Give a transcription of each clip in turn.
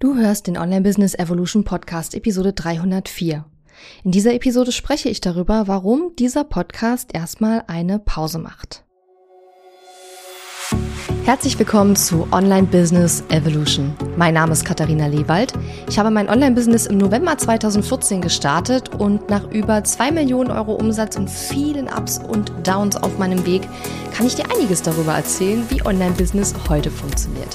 Du hörst den Online Business Evolution Podcast Episode 304. In dieser Episode spreche ich darüber, warum dieser Podcast erstmal eine Pause macht. Herzlich willkommen zu Online Business Evolution. Mein Name ist Katharina Lewald. Ich habe mein Online-Business im November 2014 gestartet und nach über zwei Millionen Euro Umsatz und vielen Ups und Downs auf meinem Weg kann ich dir einiges darüber erzählen, wie Online-Business heute funktioniert.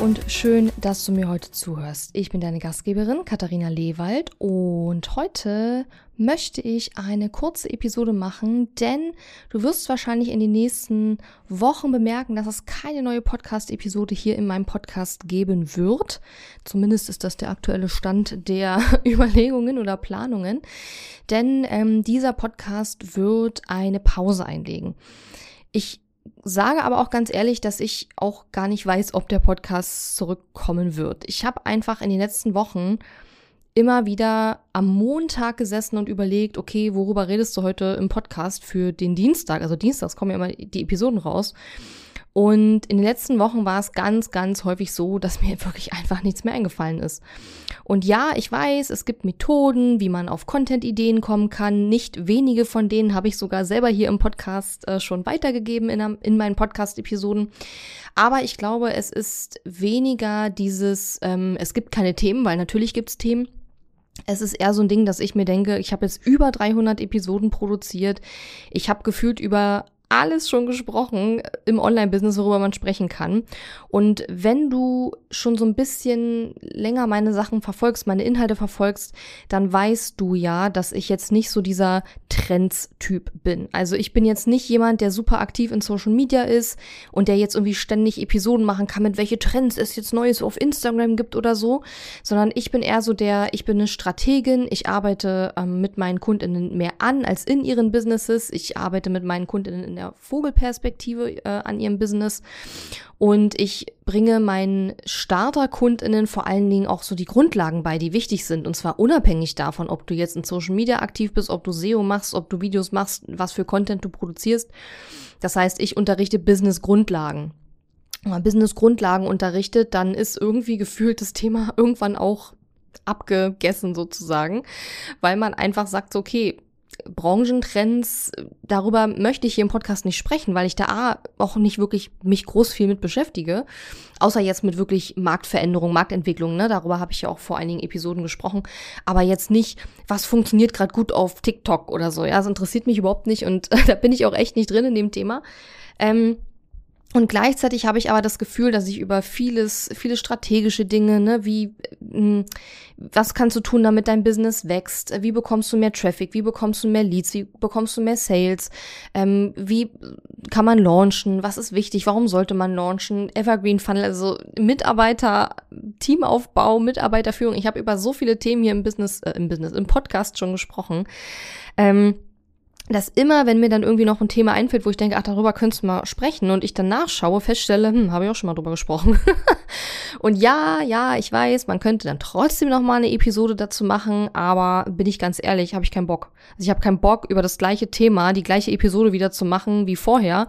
Und schön, dass du mir heute zuhörst. Ich bin deine Gastgeberin Katharina Lewald und heute möchte ich eine kurze Episode machen, denn du wirst wahrscheinlich in den nächsten Wochen bemerken, dass es keine neue Podcast-Episode hier in meinem Podcast geben wird. Zumindest ist das der aktuelle Stand der Überlegungen oder Planungen, denn ähm, dieser Podcast wird eine Pause einlegen. Ich sage aber auch ganz ehrlich, dass ich auch gar nicht weiß, ob der Podcast zurückkommen wird. Ich habe einfach in den letzten Wochen immer wieder am Montag gesessen und überlegt, okay, worüber redest du heute im Podcast für den Dienstag? Also dienstags kommen ja immer die Episoden raus. Und in den letzten Wochen war es ganz, ganz häufig so, dass mir wirklich einfach nichts mehr eingefallen ist. Und ja, ich weiß, es gibt Methoden, wie man auf Content-Ideen kommen kann. Nicht wenige von denen habe ich sogar selber hier im Podcast äh, schon weitergegeben in, in meinen Podcast-Episoden. Aber ich glaube, es ist weniger dieses, ähm, es gibt keine Themen, weil natürlich gibt es Themen. Es ist eher so ein Ding, dass ich mir denke, ich habe jetzt über 300 Episoden produziert. Ich habe gefühlt über alles schon gesprochen im Online-Business, worüber man sprechen kann. Und wenn du schon so ein bisschen länger meine Sachen verfolgst, meine Inhalte verfolgst, dann weißt du ja, dass ich jetzt nicht so dieser Trends-Typ bin. Also ich bin jetzt nicht jemand, der super aktiv in Social Media ist und der jetzt irgendwie ständig Episoden machen kann, mit welche Trends es jetzt Neues auf Instagram gibt oder so, sondern ich bin eher so der, ich bin eine Strategin, ich arbeite ähm, mit meinen Kundinnen mehr an als in ihren Businesses, ich arbeite mit meinen Kundinnen der Vogelperspektive äh, an ihrem Business. Und ich bringe meinen Starterkundinnen vor allen Dingen auch so die Grundlagen bei, die wichtig sind. Und zwar unabhängig davon, ob du jetzt in Social Media aktiv bist, ob du SEO machst, ob du Videos machst, was für Content du produzierst. Das heißt, ich unterrichte Business-Grundlagen. Wenn man Business-Grundlagen unterrichtet, dann ist irgendwie gefühlt das Thema irgendwann auch abgegessen sozusagen, weil man einfach sagt, okay, Branchentrends, darüber möchte ich hier im Podcast nicht sprechen, weil ich da auch nicht wirklich mich groß viel mit beschäftige. Außer jetzt mit wirklich Marktveränderung, Marktentwicklung, ne? Darüber habe ich ja auch vor einigen Episoden gesprochen. Aber jetzt nicht, was funktioniert gerade gut auf TikTok oder so. Ja, das interessiert mich überhaupt nicht und da bin ich auch echt nicht drin in dem Thema. Ähm, und gleichzeitig habe ich aber das Gefühl, dass ich über vieles, viele strategische Dinge, ne, wie, hm, was kannst du tun, damit dein Business wächst? Wie bekommst du mehr Traffic? Wie bekommst du mehr Leads? Wie bekommst du mehr Sales? Ähm, wie kann man launchen? Was ist wichtig? Warum sollte man launchen? Evergreen Funnel, also Mitarbeiter, Teamaufbau, Mitarbeiterführung. Ich habe über so viele Themen hier im Business, äh, im Business, im Podcast schon gesprochen. Ähm, dass immer, wenn mir dann irgendwie noch ein Thema einfällt, wo ich denke, ach, darüber könntest du mal sprechen und ich dann nachschaue, feststelle, hm, habe ich auch schon mal drüber gesprochen. und ja, ja, ich weiß, man könnte dann trotzdem noch mal eine Episode dazu machen, aber bin ich ganz ehrlich, habe ich keinen Bock. Also ich habe keinen Bock, über das gleiche Thema die gleiche Episode wieder zu machen wie vorher.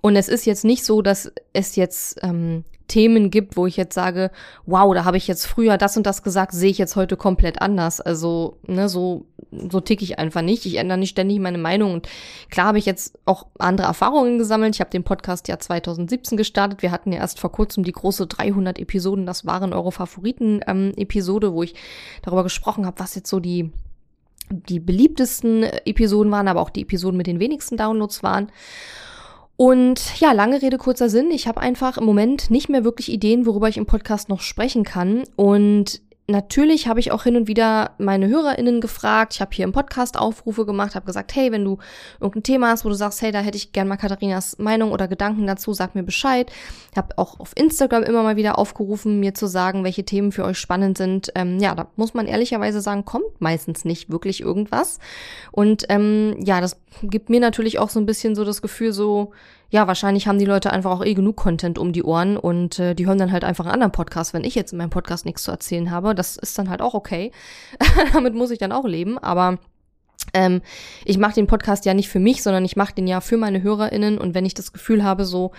Und es ist jetzt nicht so, dass es jetzt ähm, Themen gibt, wo ich jetzt sage, wow, da habe ich jetzt früher das und das gesagt, sehe ich jetzt heute komplett anders. Also, ne, so, so tick ich einfach nicht. Ich ändere nicht ständig meine Meinung. Und klar habe ich jetzt auch andere Erfahrungen gesammelt. Ich habe den Podcast ja 2017 gestartet. Wir hatten ja erst vor kurzem die große 300 Episoden. Das waren eure Favoriten-Episode, ähm, wo ich darüber gesprochen habe, was jetzt so die die beliebtesten Episoden waren, aber auch die Episoden mit den wenigsten Downloads waren. Und ja, lange Rede, kurzer Sinn. Ich habe einfach im Moment nicht mehr wirklich Ideen, worüber ich im Podcast noch sprechen kann. Und natürlich habe ich auch hin und wieder meine HörerInnen gefragt. Ich habe hier im Podcast Aufrufe gemacht, habe gesagt, hey, wenn du irgendein Thema hast, wo du sagst, hey, da hätte ich gern mal Katharinas Meinung oder Gedanken dazu, sag mir Bescheid. Ich habe auch auf Instagram immer mal wieder aufgerufen, mir zu sagen, welche Themen für euch spannend sind. Ähm, ja, da muss man ehrlicherweise sagen, kommt meistens nicht wirklich irgendwas. Und ähm, ja, das gibt mir natürlich auch so ein bisschen so das Gefühl, so, ja, wahrscheinlich haben die Leute einfach auch eh genug Content um die Ohren und äh, die hören dann halt einfach einen anderen Podcast, wenn ich jetzt in meinem Podcast nichts zu erzählen habe. Das ist dann halt auch okay. Damit muss ich dann auch leben, aber ähm, ich mache den Podcast ja nicht für mich, sondern ich mache den ja für meine HörerInnen und wenn ich das Gefühl habe, so,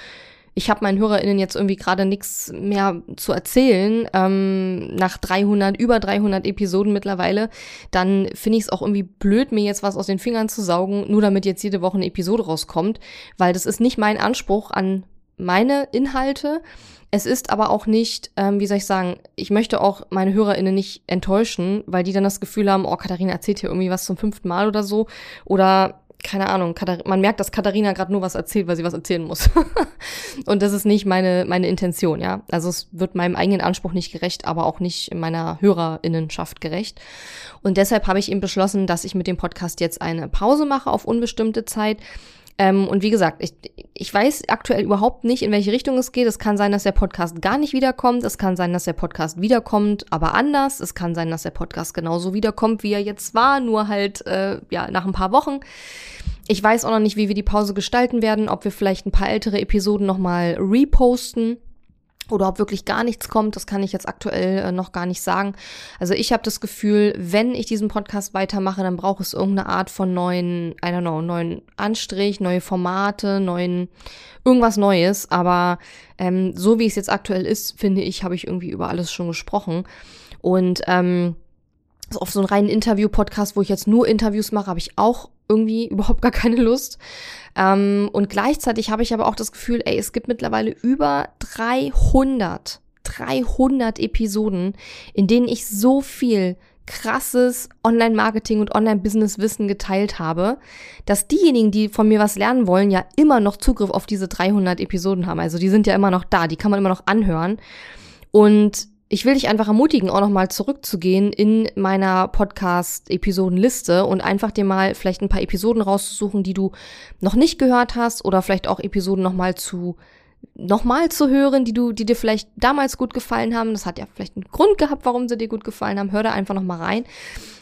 ich habe meinen HörerInnen jetzt irgendwie gerade nichts mehr zu erzählen, ähm, nach 300, über 300 Episoden mittlerweile, dann finde ich es auch irgendwie blöd, mir jetzt was aus den Fingern zu saugen, nur damit jetzt jede Woche eine Episode rauskommt, weil das ist nicht mein Anspruch an meine Inhalte. Es ist aber auch nicht, ähm, wie soll ich sagen, ich möchte auch meine HörerInnen nicht enttäuschen, weil die dann das Gefühl haben, oh, Katharina erzählt hier irgendwie was zum fünften Mal oder so. Oder keine Ahnung, man merkt, dass Katharina gerade nur was erzählt, weil sie was erzählen muss. und das ist nicht meine, meine Intention, ja. Also es wird meinem eigenen Anspruch nicht gerecht, aber auch nicht meiner Hörerinnenschaft gerecht. Und deshalb habe ich eben beschlossen, dass ich mit dem Podcast jetzt eine Pause mache auf unbestimmte Zeit. Ähm, und wie gesagt, ich, ich weiß aktuell überhaupt nicht, in welche Richtung es geht. Es kann sein, dass der Podcast gar nicht wiederkommt. Es kann sein, dass der Podcast wiederkommt, aber anders. Es kann sein, dass der Podcast genauso wiederkommt, wie er jetzt war, nur halt äh, ja nach ein paar Wochen. Ich weiß auch noch nicht, wie wir die Pause gestalten werden, ob wir vielleicht ein paar ältere Episoden nochmal reposten oder ob wirklich gar nichts kommt, das kann ich jetzt aktuell äh, noch gar nicht sagen. Also ich habe das Gefühl, wenn ich diesen Podcast weitermache, dann braucht es irgendeine Art von neuen, I don't know, neuen Anstrich, neue Formate, neuen, irgendwas Neues. Aber ähm, so wie es jetzt aktuell ist, finde ich, habe ich irgendwie über alles schon gesprochen. Und ähm, so auf so einen reinen Interview-Podcast, wo ich jetzt nur Interviews mache, habe ich auch irgendwie überhaupt gar keine Lust. Ähm, und gleichzeitig habe ich aber auch das Gefühl, ey, es gibt mittlerweile über 300, 300 Episoden, in denen ich so viel krasses Online-Marketing und Online-Business-Wissen geteilt habe, dass diejenigen, die von mir was lernen wollen, ja immer noch Zugriff auf diese 300 Episoden haben. Also die sind ja immer noch da, die kann man immer noch anhören. Und ich will dich einfach ermutigen, auch nochmal zurückzugehen in meiner Podcast-Episodenliste und einfach dir mal vielleicht ein paar Episoden rauszusuchen, die du noch nicht gehört hast oder vielleicht auch Episoden nochmal zu nochmal zu hören, die du, die dir vielleicht damals gut gefallen haben. Das hat ja vielleicht einen Grund gehabt, warum sie dir gut gefallen haben. Hör da einfach nochmal rein.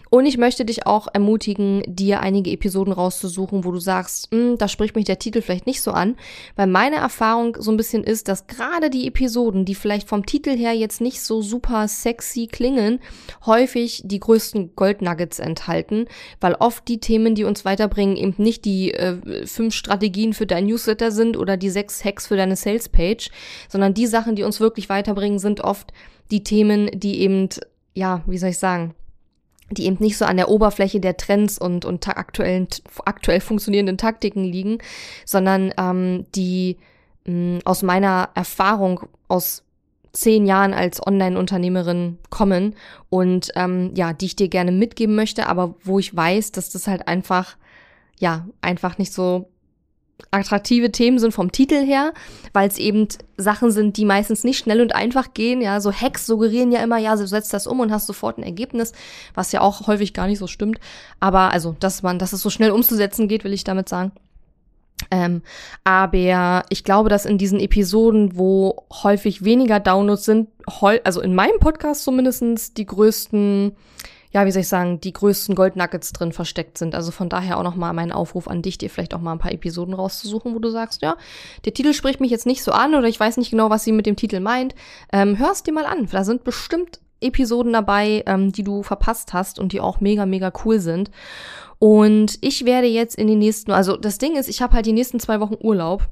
Und ich möchte dich auch ermutigen, dir einige Episoden rauszusuchen, wo du sagst, hm, da spricht mich der Titel vielleicht nicht so an, weil meine Erfahrung so ein bisschen ist, dass gerade die Episoden, die vielleicht vom Titel her jetzt nicht so super sexy klingen, häufig die größten Goldnuggets enthalten, weil oft die Themen, die uns weiterbringen, eben nicht die äh, fünf Strategien für dein Newsletter sind oder die sechs Hacks für deine Salespage, sondern die Sachen, die uns wirklich weiterbringen, sind oft die Themen, die eben, ja, wie soll ich sagen, die eben nicht so an der Oberfläche der Trends und, und aktuellen, aktuell funktionierenden Taktiken liegen, sondern ähm, die mh, aus meiner Erfahrung aus zehn Jahren als Online-Unternehmerin kommen und ähm, ja, die ich dir gerne mitgeben möchte, aber wo ich weiß, dass das halt einfach, ja, einfach nicht so attraktive Themen sind vom Titel her, weil es eben Sachen sind, die meistens nicht schnell und einfach gehen. Ja, so Hacks suggerieren ja immer, ja, du setzt das um und hast sofort ein Ergebnis, was ja auch häufig gar nicht so stimmt. Aber also, dass man, dass es so schnell umzusetzen geht, will ich damit sagen. Ähm, aber ich glaube, dass in diesen Episoden, wo häufig weniger Downloads sind, also in meinem Podcast zumindestens die größten ja, wie soll ich sagen, die größten Goldnuggets drin versteckt sind. Also von daher auch nochmal mein Aufruf an dich, dir vielleicht auch mal ein paar Episoden rauszusuchen, wo du sagst, ja, der Titel spricht mich jetzt nicht so an oder ich weiß nicht genau, was sie mit dem Titel meint. Ähm, hörst dir mal an. Da sind bestimmt Episoden dabei, ähm, die du verpasst hast und die auch mega, mega cool sind. Und ich werde jetzt in den nächsten, also das Ding ist, ich habe halt die nächsten zwei Wochen Urlaub.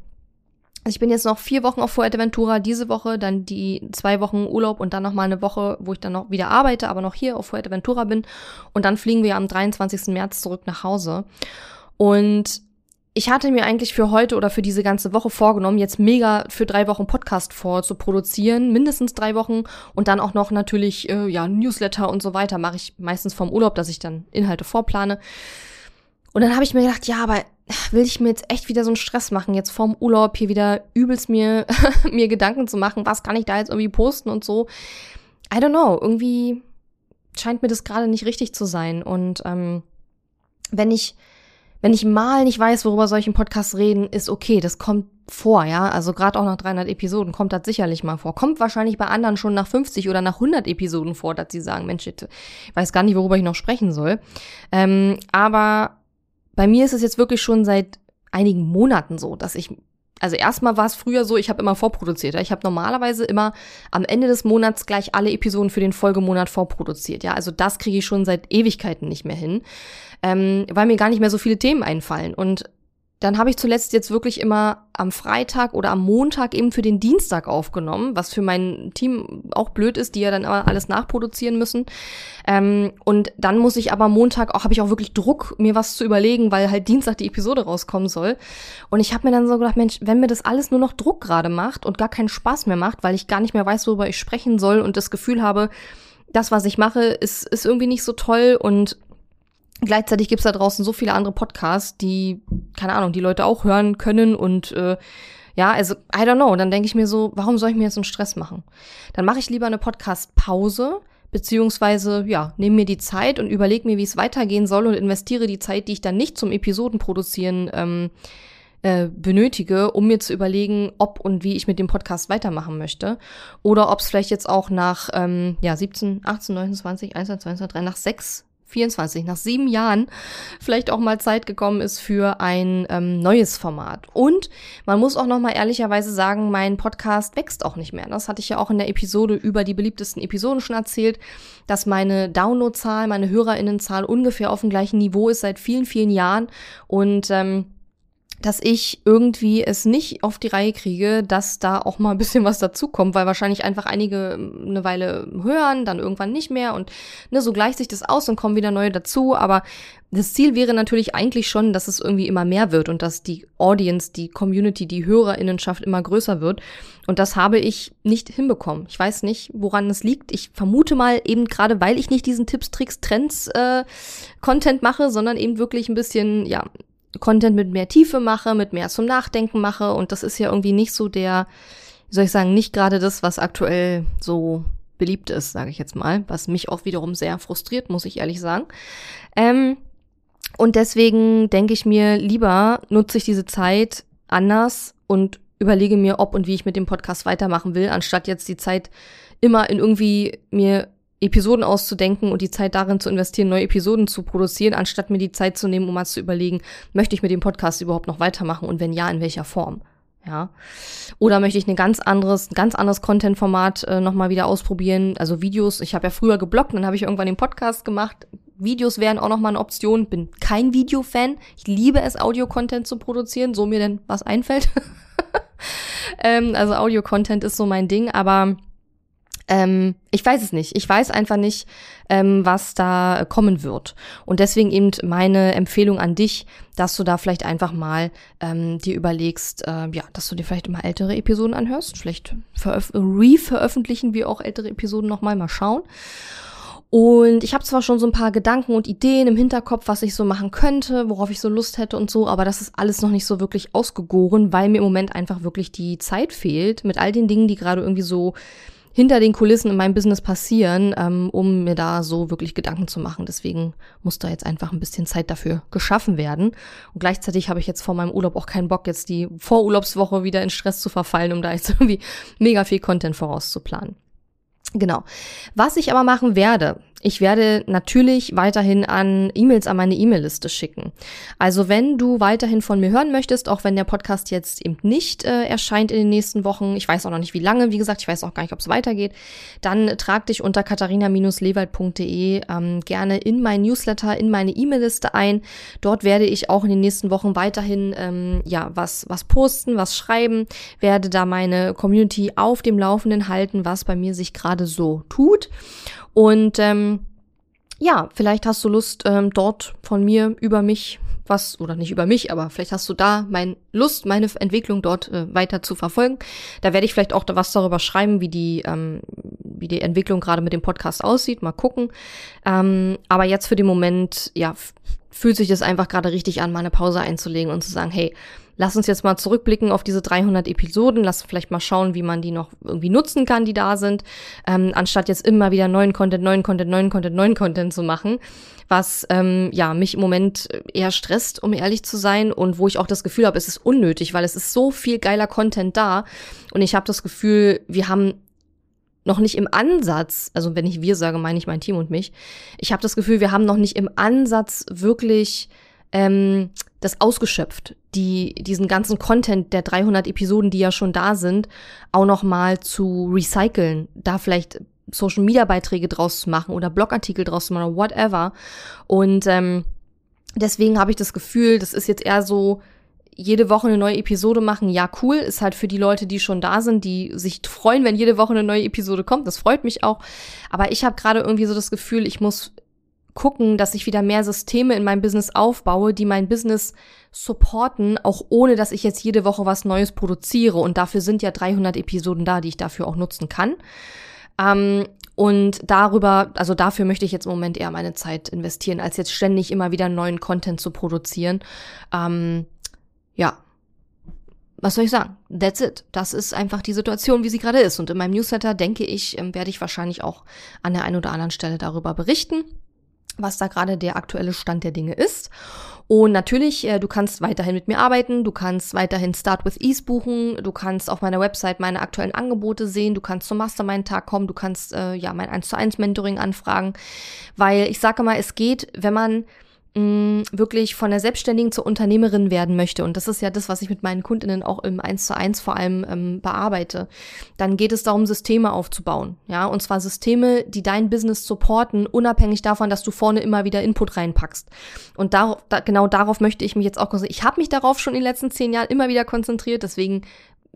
Ich bin jetzt noch vier Wochen auf Fuerteventura, diese Woche, dann die zwei Wochen Urlaub und dann noch mal eine Woche, wo ich dann noch wieder arbeite, aber noch hier auf Fuerteventura bin. Und dann fliegen wir am 23. März zurück nach Hause. Und ich hatte mir eigentlich für heute oder für diese ganze Woche vorgenommen, jetzt mega für drei Wochen Podcast vor zu produzieren, mindestens drei Wochen und dann auch noch natürlich äh, ja Newsletter und so weiter mache ich meistens vom Urlaub, dass ich dann Inhalte vorplane. Und dann habe ich mir gedacht, ja, aber will ich mir jetzt echt wieder so einen Stress machen, jetzt vorm Urlaub hier wieder übelst mir, mir Gedanken zu machen, was kann ich da jetzt irgendwie posten und so. I don't know, irgendwie, scheint mir das gerade nicht richtig zu sein. Und ähm, wenn ich wenn ich mal nicht weiß, worüber soll ich im Podcast reden, ist okay, das kommt vor, ja. Also gerade auch nach 300 Episoden kommt das sicherlich mal vor. Kommt wahrscheinlich bei anderen schon nach 50 oder nach 100 Episoden vor, dass sie sagen, Mensch, ich weiß gar nicht, worüber ich noch sprechen soll. Ähm, aber bei mir ist es jetzt wirklich schon seit einigen Monaten so, dass ich also erstmal war es früher so, ich habe immer vorproduziert. Ja? Ich habe normalerweise immer am Ende des Monats gleich alle Episoden für den Folgemonat vorproduziert. Ja, also das kriege ich schon seit Ewigkeiten nicht mehr hin, ähm, weil mir gar nicht mehr so viele Themen einfallen. Und dann habe ich zuletzt jetzt wirklich immer am Freitag oder am Montag eben für den Dienstag aufgenommen, was für mein Team auch blöd ist, die ja dann immer alles nachproduzieren müssen. Ähm, und dann muss ich aber Montag auch, habe ich auch wirklich Druck, mir was zu überlegen, weil halt Dienstag die Episode rauskommen soll. Und ich habe mir dann so gedacht, Mensch, wenn mir das alles nur noch Druck gerade macht und gar keinen Spaß mehr macht, weil ich gar nicht mehr weiß, worüber ich sprechen soll und das Gefühl habe, das, was ich mache, ist, ist irgendwie nicht so toll und Gleichzeitig gibt's da draußen so viele andere Podcasts, die, keine Ahnung, die Leute auch hören können und äh, ja, also I don't know. Dann denke ich mir so, warum soll ich mir jetzt einen Stress machen? Dann mache ich lieber eine Podcast-Pause, beziehungsweise ja, nehme mir die Zeit und überlege mir, wie es weitergehen soll und investiere die Zeit, die ich dann nicht zum Episodenproduzieren ähm, äh, benötige, um mir zu überlegen, ob und wie ich mit dem Podcast weitermachen möchte. Oder ob es vielleicht jetzt auch nach ähm, ja, 17, 18, 19, 20, 21, 22, 23, nach sechs 24, nach sieben Jahren vielleicht auch mal Zeit gekommen ist für ein ähm, neues Format. Und man muss auch noch mal ehrlicherweise sagen, mein Podcast wächst auch nicht mehr. Das hatte ich ja auch in der Episode über die beliebtesten Episoden schon erzählt, dass meine Downloadzahl, meine Hörerinnenzahl ungefähr auf dem gleichen Niveau ist seit vielen, vielen Jahren. Und ähm, dass ich irgendwie es nicht auf die Reihe kriege, dass da auch mal ein bisschen was dazukommt, weil wahrscheinlich einfach einige ähm, eine Weile hören, dann irgendwann nicht mehr und ne, so gleicht sich das aus und kommen wieder neue dazu. Aber das Ziel wäre natürlich eigentlich schon, dass es irgendwie immer mehr wird und dass die Audience, die Community, die Hörerinnenschaft immer größer wird. Und das habe ich nicht hinbekommen. Ich weiß nicht, woran es liegt. Ich vermute mal eben gerade, weil ich nicht diesen Tipps, Tricks, Trends äh, Content mache, sondern eben wirklich ein bisschen, ja, Content mit mehr Tiefe mache, mit mehr zum Nachdenken mache. Und das ist ja irgendwie nicht so der, wie soll ich sagen, nicht gerade das, was aktuell so beliebt ist, sage ich jetzt mal, was mich auch wiederum sehr frustriert, muss ich ehrlich sagen. Ähm, und deswegen denke ich mir, lieber nutze ich diese Zeit anders und überlege mir, ob und wie ich mit dem Podcast weitermachen will, anstatt jetzt die Zeit immer in irgendwie mir Episoden auszudenken und die Zeit darin zu investieren, neue Episoden zu produzieren, anstatt mir die Zeit zu nehmen, um mal zu überlegen, möchte ich mit dem Podcast überhaupt noch weitermachen und wenn ja, in welcher Form. Ja. Oder möchte ich ein ganz anderes, ein ganz anderes Content-Format äh, nochmal wieder ausprobieren? Also Videos, ich habe ja früher geblockt, dann habe ich irgendwann den Podcast gemacht. Videos wären auch nochmal eine Option. Bin kein Video-Fan. Ich liebe es, Audio-Content zu produzieren, so mir denn was einfällt. ähm, also Audio-Content ist so mein Ding, aber ähm, ich weiß es nicht. Ich weiß einfach nicht, ähm, was da kommen wird. Und deswegen eben meine Empfehlung an dich, dass du da vielleicht einfach mal ähm, dir überlegst, äh, ja, dass du dir vielleicht immer ältere Episoden anhörst. Vielleicht re-veröffentlichen wir auch ältere Episoden nochmal, mal schauen. Und ich habe zwar schon so ein paar Gedanken und Ideen im Hinterkopf, was ich so machen könnte, worauf ich so Lust hätte und so, aber das ist alles noch nicht so wirklich ausgegoren, weil mir im Moment einfach wirklich die Zeit fehlt mit all den Dingen, die gerade irgendwie so hinter den Kulissen in meinem Business passieren, ähm, um mir da so wirklich Gedanken zu machen. Deswegen muss da jetzt einfach ein bisschen Zeit dafür geschaffen werden. Und gleichzeitig habe ich jetzt vor meinem Urlaub auch keinen Bock, jetzt die Vorurlaubswoche wieder in Stress zu verfallen, um da jetzt irgendwie mega viel Content vorauszuplanen. Genau. Was ich aber machen werde, ich werde natürlich weiterhin an E-Mails an meine E-Mail-Liste schicken. Also wenn du weiterhin von mir hören möchtest, auch wenn der Podcast jetzt eben nicht äh, erscheint in den nächsten Wochen, ich weiß auch noch nicht wie lange, wie gesagt, ich weiß auch gar nicht, ob es weitergeht, dann trag dich unter katharina-lewald.de ähm, gerne in mein Newsletter, in meine E-Mail-Liste ein. Dort werde ich auch in den nächsten Wochen weiterhin ähm, ja was was posten, was schreiben, werde da meine Community auf dem Laufenden halten, was bei mir sich gerade so tut. Und ähm, ja, vielleicht hast du Lust, ähm, dort von mir über mich was, oder nicht über mich, aber vielleicht hast du da mein Lust, meine Entwicklung dort äh, weiter zu verfolgen. Da werde ich vielleicht auch da was darüber schreiben, wie die, ähm, wie die Entwicklung gerade mit dem Podcast aussieht. Mal gucken. Ähm, aber jetzt für den Moment, ja, fühlt sich das einfach gerade richtig an, mal eine Pause einzulegen und zu sagen, hey, lass uns jetzt mal zurückblicken auf diese 300 Episoden, lass vielleicht mal schauen, wie man die noch irgendwie nutzen kann, die da sind, ähm, anstatt jetzt immer wieder neuen Content, neuen Content, neuen Content, neuen Content zu machen, was ähm, ja mich im Moment eher stresst, um ehrlich zu sein und wo ich auch das Gefühl habe, es ist unnötig, weil es ist so viel geiler Content da und ich habe das Gefühl, wir haben noch nicht im Ansatz, also wenn ich wir sage, meine ich mein Team und mich, ich habe das Gefühl, wir haben noch nicht im Ansatz wirklich ähm, das ausgeschöpft, die diesen ganzen Content der 300 Episoden, die ja schon da sind, auch noch mal zu recyceln, da vielleicht Social Media Beiträge draus zu machen oder Blogartikel draus zu machen oder whatever. Und ähm, deswegen habe ich das Gefühl, das ist jetzt eher so jede Woche eine neue Episode machen, ja, cool, ist halt für die Leute, die schon da sind, die sich freuen, wenn jede Woche eine neue Episode kommt. Das freut mich auch. Aber ich habe gerade irgendwie so das Gefühl, ich muss gucken, dass ich wieder mehr Systeme in meinem Business aufbaue, die mein Business supporten, auch ohne dass ich jetzt jede Woche was Neues produziere. Und dafür sind ja 300 Episoden da, die ich dafür auch nutzen kann. Ähm, und darüber, also dafür möchte ich jetzt im Moment eher meine Zeit investieren, als jetzt ständig immer wieder neuen Content zu produzieren. Ähm, ja, was soll ich sagen? That's it. Das ist einfach die Situation, wie sie gerade ist. Und in meinem Newsletter, denke ich, ähm, werde ich wahrscheinlich auch an der einen oder anderen Stelle darüber berichten was da gerade der aktuelle Stand der Dinge ist. Und natürlich, äh, du kannst weiterhin mit mir arbeiten, du kannst weiterhin Start with Ease buchen, du kannst auf meiner Website meine aktuellen Angebote sehen, du kannst zum Mastermind-Tag kommen, du kannst äh, ja mein 1 zu 1 Mentoring anfragen, weil ich sage mal, es geht, wenn man mh, wirklich von der Selbstständigen zur Unternehmerin werden möchte, und das ist ja das, was ich mit meinen Kundinnen auch im 1 zu 1 vor allem ähm, bearbeite, dann geht es darum, Systeme aufzubauen. Ja, und zwar Systeme, die dein Business supporten, unabhängig davon, dass du vorne immer wieder Input reinpackst. Und da, da, genau darauf möchte ich mich jetzt auch konzentrieren. Ich habe mich darauf schon in den letzten zehn Jahren immer wieder konzentriert, deswegen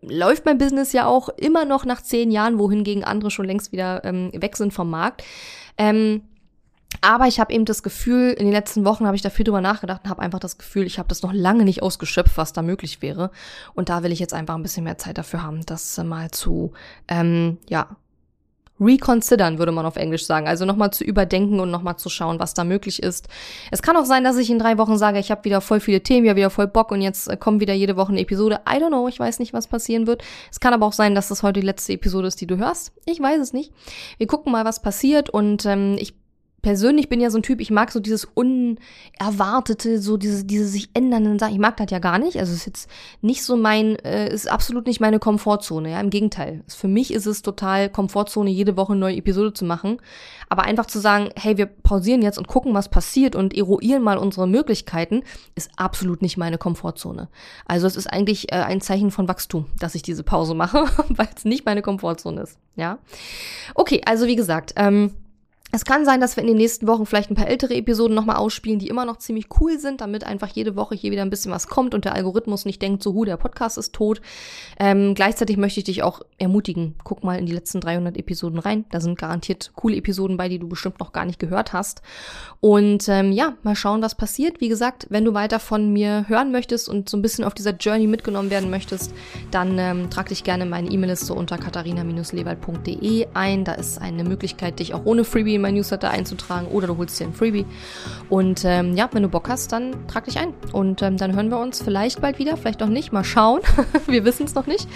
läuft mein Business ja auch immer noch nach zehn Jahren, wohingegen andere schon längst wieder ähm, weg sind vom Markt. Ähm, aber ich habe eben das Gefühl, in den letzten Wochen habe ich da viel drüber nachgedacht und habe einfach das Gefühl, ich habe das noch lange nicht ausgeschöpft, was da möglich wäre. Und da will ich jetzt einfach ein bisschen mehr Zeit dafür haben, das mal zu, ähm, ja, reconsidern, würde man auf Englisch sagen. Also nochmal zu überdenken und nochmal zu schauen, was da möglich ist. Es kann auch sein, dass ich in drei Wochen sage, ich habe wieder voll viele Themen, ja wieder voll Bock und jetzt äh, kommt wieder jede Woche eine Episode. I don't know, ich weiß nicht, was passieren wird. Es kann aber auch sein, dass das heute die letzte Episode ist, die du hörst. Ich weiß es nicht. Wir gucken mal, was passiert und ähm, ich persönlich bin ja so ein Typ, ich mag so dieses Unerwartete, so diese, diese sich ändernden Sachen. Ich mag das ja gar nicht. Also ist jetzt nicht so mein, äh, ist absolut nicht meine Komfortzone. Ja, im Gegenteil. Für mich ist es total Komfortzone, jede Woche eine neue Episode zu machen. Aber einfach zu sagen, hey, wir pausieren jetzt und gucken, was passiert und eruieren mal unsere Möglichkeiten, ist absolut nicht meine Komfortzone. Also es ist eigentlich äh, ein Zeichen von Wachstum, dass ich diese Pause mache, weil es nicht meine Komfortzone ist. Ja. Okay, also wie gesagt, ähm, es kann sein, dass wir in den nächsten Wochen vielleicht ein paar ältere Episoden nochmal ausspielen, die immer noch ziemlich cool sind, damit einfach jede Woche hier wieder ein bisschen was kommt und der Algorithmus nicht denkt, so, hu, der Podcast ist tot. Ähm, gleichzeitig möchte ich dich auch ermutigen, guck mal in die letzten 300 Episoden rein. Da sind garantiert coole Episoden bei, die du bestimmt noch gar nicht gehört hast. Und ähm, ja, mal schauen, was passiert. Wie gesagt, wenn du weiter von mir hören möchtest und so ein bisschen auf dieser Journey mitgenommen werden möchtest, dann ähm, trag dich gerne in meine E-Mail-Liste unter katharina-lewald.de ein. Da ist eine Möglichkeit, dich auch ohne Freebie in mein Newsletter einzutragen oder du holst dir ein Freebie. Und ähm, ja, wenn du Bock hast, dann trag dich ein. Und ähm, dann hören wir uns vielleicht bald wieder, vielleicht auch nicht. Mal schauen. wir wissen es noch nicht.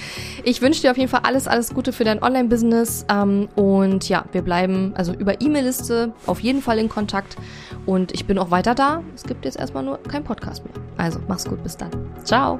Ich wünsche dir auf jeden Fall alles, alles Gute für dein Online-Business. Ähm, und ja, wir bleiben also über E-Mail-Liste auf jeden Fall in Kontakt. Und ich bin auch weiter da. Es gibt jetzt erstmal nur kein Podcast mehr. Also mach's gut, bis dann. Ciao.